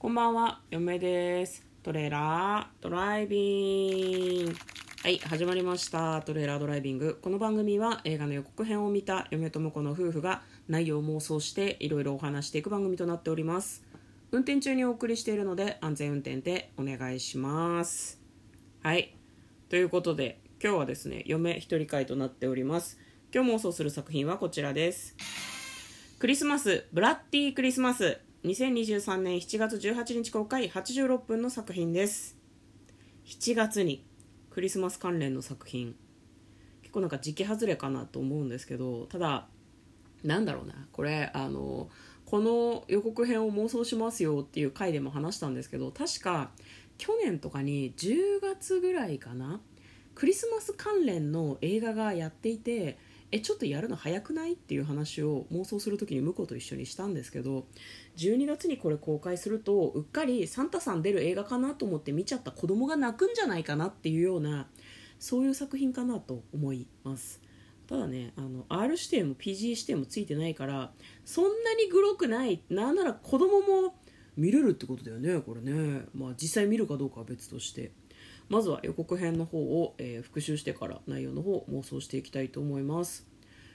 こんばんは、嫁です。トレーラードライビング。はい、始まりました。トレーラードライビング。この番組は映画の予告編を見た嫁と婿の夫婦が内容を妄想していろいろお話していく番組となっております。運転中にお送りしているので安全運転でお願いします。はい。ということで、今日はですね、嫁一人会となっております。今日妄想する作品はこちらです。クリスマス、ブラッディクリスマス。2023年7月18日公開86分の作品です。7月にクリスマス関連の作品。結構なんか時期外れかなと思うんですけど、ただ、なんだろうな、これ、あの、この予告編を妄想しますよっていう回でも話したんですけど、確か去年とかに10月ぐらいかな、クリスマス関連の映画がやっていて、えちょっとやるの早くない？っていう話を妄想する時に向こうと一緒にしたんですけど12月にこれ公開するとうっかりサンタさん出る映画かなと思って見ちゃった子供が泣くんじゃないかなっていうようなそういう作品かなと思います。ただねあの R 指定も PG 指定もついてないからそんなにグロくないなんなら子供も見れるってことだよねこれね。まあ実際見るかどうかは別として。まずは予告編の方を、えー復習してから内容の方を妄想していきたいと思います、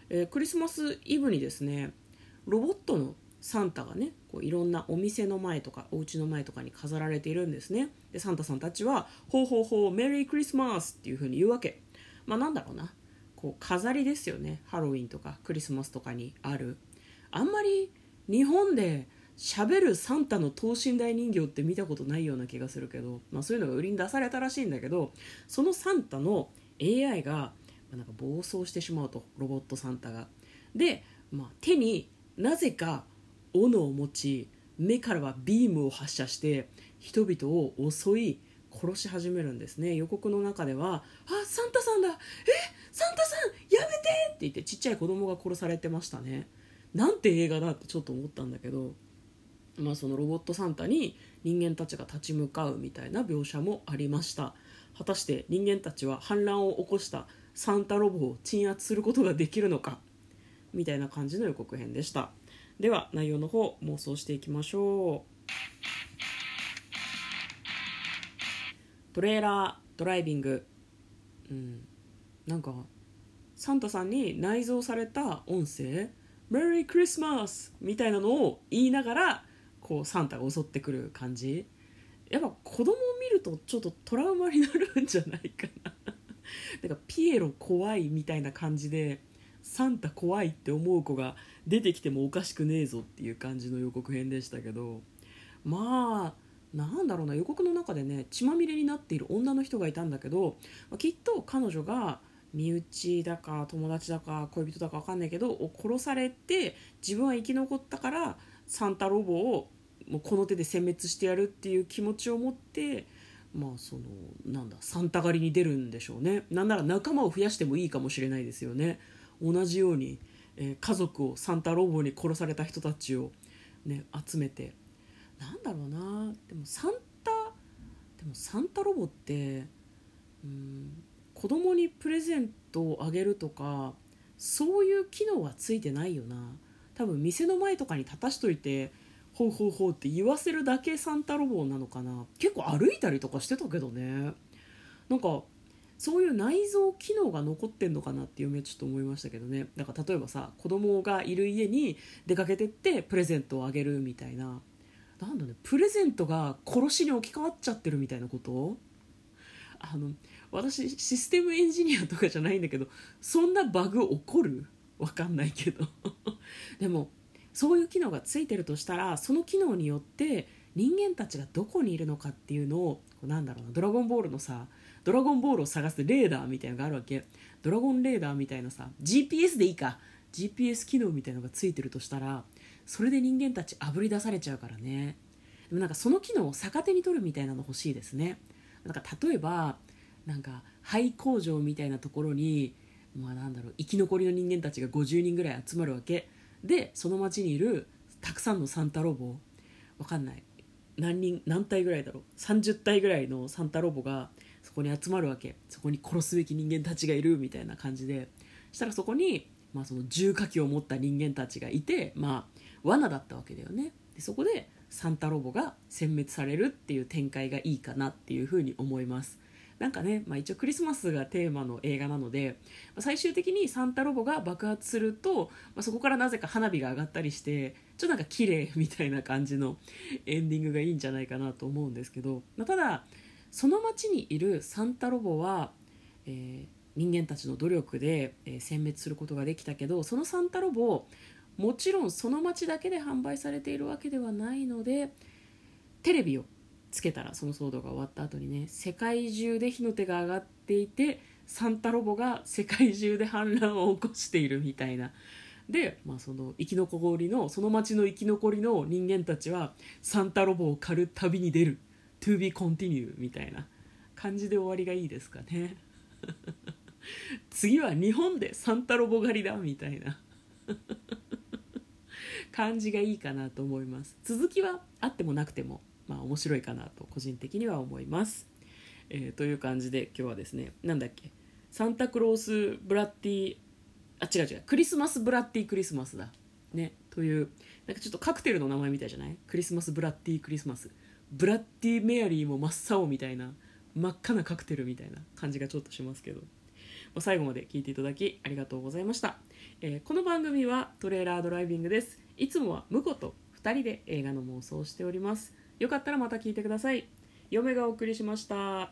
えークリスマスイブにですねロボットのサンタがねこういろんなお店の前とかお家の前とかに飾られているんですね。でサンタさんたちは「ほうほうほうメリークリスマス!」っていう風に言うわけ。まあなんだろうな。こう飾りですよね。ハロウィンとかクリスマスとかにある。あんまり日本で喋るサンタの等身大人形って見たことないような気がするけど、まあ、そういうのが売りに出されたらしいんだけどそのサンタの AI がなんか暴走してしまうとロボットサンタが。で、まあ、手になぜか斧を持ち目からはビームを発射して人々を襲い殺し始めるんですね。予告の中では「あサンタさんだ!えサンタさん!やめて!」って言ってちっちゃい子供が殺されてましたね。なんて映画だってちょっと思ったんだけどまあ、そのロボットサンタに人間たちが立ち向かうみたいな描写もありました果たして人間たちは反乱を起こしたサンタロボを鎮圧することができるのかみたいな感じの予告編でした。では内容の方妄想していきましょう。トレーラードライビング。うん。なんかサンタさんに内蔵された音声「メリークリスマス!」みたいなのを言いながらこうサンタが襲ってくる感じ。やっぱ子供を見るとちょっとトラウマになるんじゃないかな。なんかピエロ怖いみたいな感じでサンタ怖いって思う子が出てきてもおかしくねえぞっていう感じの予告編でしたけど。まあなんだろうな。予告の中でね血まみれになっている女の人がいたんだけどまきっと彼女が身内だか友達だか恋人だか分かんないけどを殺されて自分は生き残ったからサンタロボをもうこの手で殲滅してやるっていう気持ちを持ってまあそのなんだサンタ狩りに出るんでしょうね。なんなら仲間を増やしてもいいかもしれないですよね。同じように、えー家族をサンタロボに殺された人たちを、ね、集めて。なんだろうな。でもサンタでもサンタロボってうん子供にプレゼントをあげるとかそういう機能はついてないよな。多分店の前とかに立たしといてほうほうほうって言わせるだけサンタロボなのかな。結構歩いたりとかしてたけどね。なんかそういう内蔵機能が残ってんのかなっていうちょっと思いましたけどね。だから例えばさ子供がいる家に出かけてってプレゼントをあげるみたいな。なんだね。プレゼントが殺しに置き換わっちゃってるみたいなこと？あの私システムエンジニアとかじゃないんだけどそんなバグ起こる？わかんないけど。でもそういう機能がついてるとしたらその機能によって人間たちがどこにいるのかっていうのをなんだろうなドラゴンボールのさドラゴンボールを探すレーダーみたいのがあるわけ。ドラゴンレーダーみたいなさ GPS でいいか。GPS 機能みたいのがついてるとしたらそれで人間たちあぶり出されちゃうからね。でもなんかその機能を逆手に取るみたいなの欲しいですね。なんか例えばなんか廃工場みたいなところにまあなんだろう生き残りの人間たちが50人ぐらい集まるわけ。でその町にいるたくさんのサンタロボわかんない。何人何体ぐらいだろう。30体ぐらいのサンタロボがそこに集まるわけ。そこに殺すべき人間たちがいるみたいな感じで。したらそこに、まあ、その重火器を持った人間たちがいて、まあ、罠だったわけだよね。でそこでサンタロボが殲滅されるっていう展開がいいかなっていうふうに思います。なんかね、まあ、一応クリスマスがテーマの映画なので最終的にサンタロボが爆発すると、まあ、そこからなぜか花火が上がったりしてちょっとなんか綺麗みたいな感じのエンディングがいいんじゃないかなと思うんですけど、まあ、ただその町にいるサンタロボは、えー、人間たちの努力で、えー、殲滅することができたけどそのサンタロボもちろんその町だけで販売されているわけではないのでテレビをつけたらその騒動が終わった後にね世界中で火の手が上がっていてサンタロボが世界中で反乱を起こしているみたいな。で、まあ、その生き残りのその町の生き残りの人間たちはサンタロボを狩る旅に出る。To be continue みたいな。感じで終わりがいいですかね。次は日本でサンタロボ狩りだみたいな。感じがいいかなと思います。続きはあってもなくても。まあ面白いかなと個人的には思います、えー、という感じで今日はですねなんだっけサンタクロースブラッティあ違う違うクリスマスブラッティクリスマスだ。ねというなんかちょっとカクテルの名前みたいじゃない？クリスマスブラッティクリスマス。ブラッティメアリーも真っ青みたいな真っ赤なカクテルみたいな感じがちょっとしますけど。最後まで聞いていただきありがとうございました、えー、この番組はトレーラードライビングです。いつもは婿と2人で映画の妄想をしております。よかったらまた聞いてください。嫁がお送りしました。